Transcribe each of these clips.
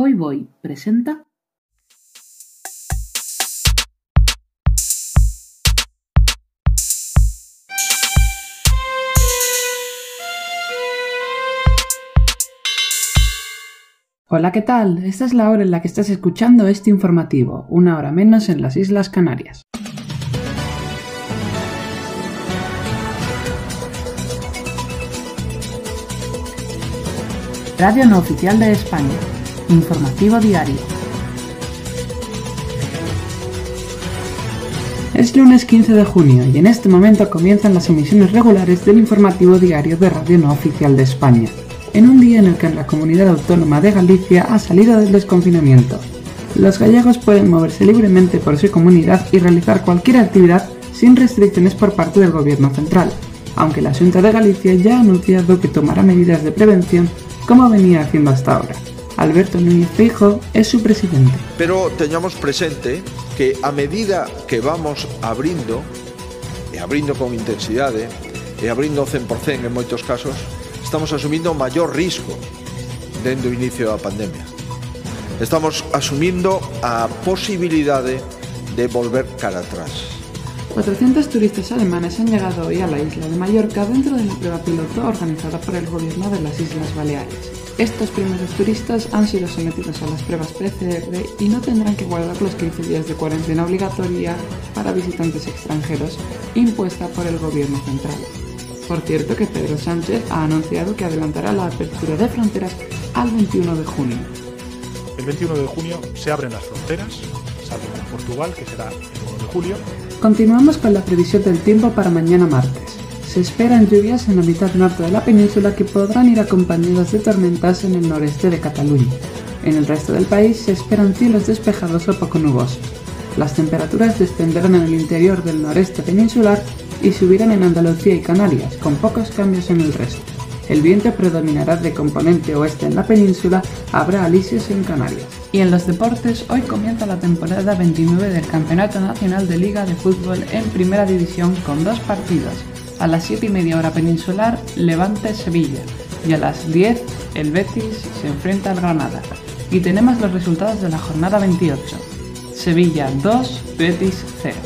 Hoy Voy presenta Hola, ¿qué tal? Esta es la hora en la que estás escuchando este informativo, una hora menos en las Islas Canarias. Radio No Oficial de España. Informativo diario. Es lunes 15 de junio y en este momento comienzan las emisiones regulares del informativo diario de Radio No Oficial de España, en un día en el que la comunidad autónoma de Galicia ha salido del desconfinamiento. Los gallegos pueden moverse libremente por su comunidad y realizar cualquier actividad sin restricciones por parte del gobierno central, aunque la Junta de Galicia ya ha anunciado que tomará medidas de prevención como venía haciendo hasta ahora. Alberto Núñez Feijóo é su presidente. Pero teñamos presente que a medida que vamos abrindo, e abrindo con intensidade, e abrindo 100% en moitos casos, estamos asumindo maior risco dende o inicio da pandemia. Estamos asumindo a posibilidade de volver cara atrás. 400 turistas alemanes han llegado hoy a la isla de Mallorca dentro de la prueba piloto organizada por el gobierno de las Islas Baleares. Estos primeros turistas han sido sometidos a las pruebas PCR y no tendrán que guardar los 15 días de cuarentena obligatoria para visitantes extranjeros impuesta por el gobierno central. Por cierto que Pedro Sánchez ha anunciado que adelantará la apertura de fronteras al 21 de junio. El 21 de junio se abren las fronteras, salvo con Portugal, que será el 1 de julio, Continuamos con la previsión del tiempo para mañana martes. Se esperan lluvias en la mitad norte de la península que podrán ir acompañadas de tormentas en el noreste de Cataluña. En el resto del país se esperan cielos despejados o poco nubosos. Las temperaturas descenderán en el interior del noreste peninsular y subirán en Andalucía y Canarias, con pocos cambios en el resto. El viento predominará de componente oeste en la península, habrá alisios en Canarias. Y en los deportes, hoy comienza la temporada 29 del Campeonato Nacional de Liga de Fútbol en Primera División con dos partidos. A las 7 y media hora peninsular, Levante-Sevilla. Y a las 10, el Betis se enfrenta al Granada. Y tenemos los resultados de la jornada 28. Sevilla 2, Betis 0.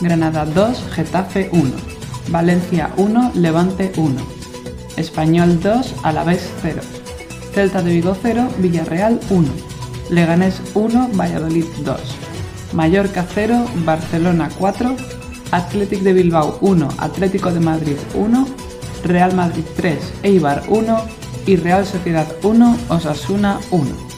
Granada 2, Getafe 1. Valencia 1, Levante 1. Español 2, Alavés 0. Celta de Vigo 0, Villarreal 1. Leganés 1, Valladolid 2. Mallorca 0, Barcelona 4. Athletic de Bilbao 1, Atlético de Madrid 1. Real Madrid 3, Eibar 1. Y Real Sociedad 1, Osasuna 1.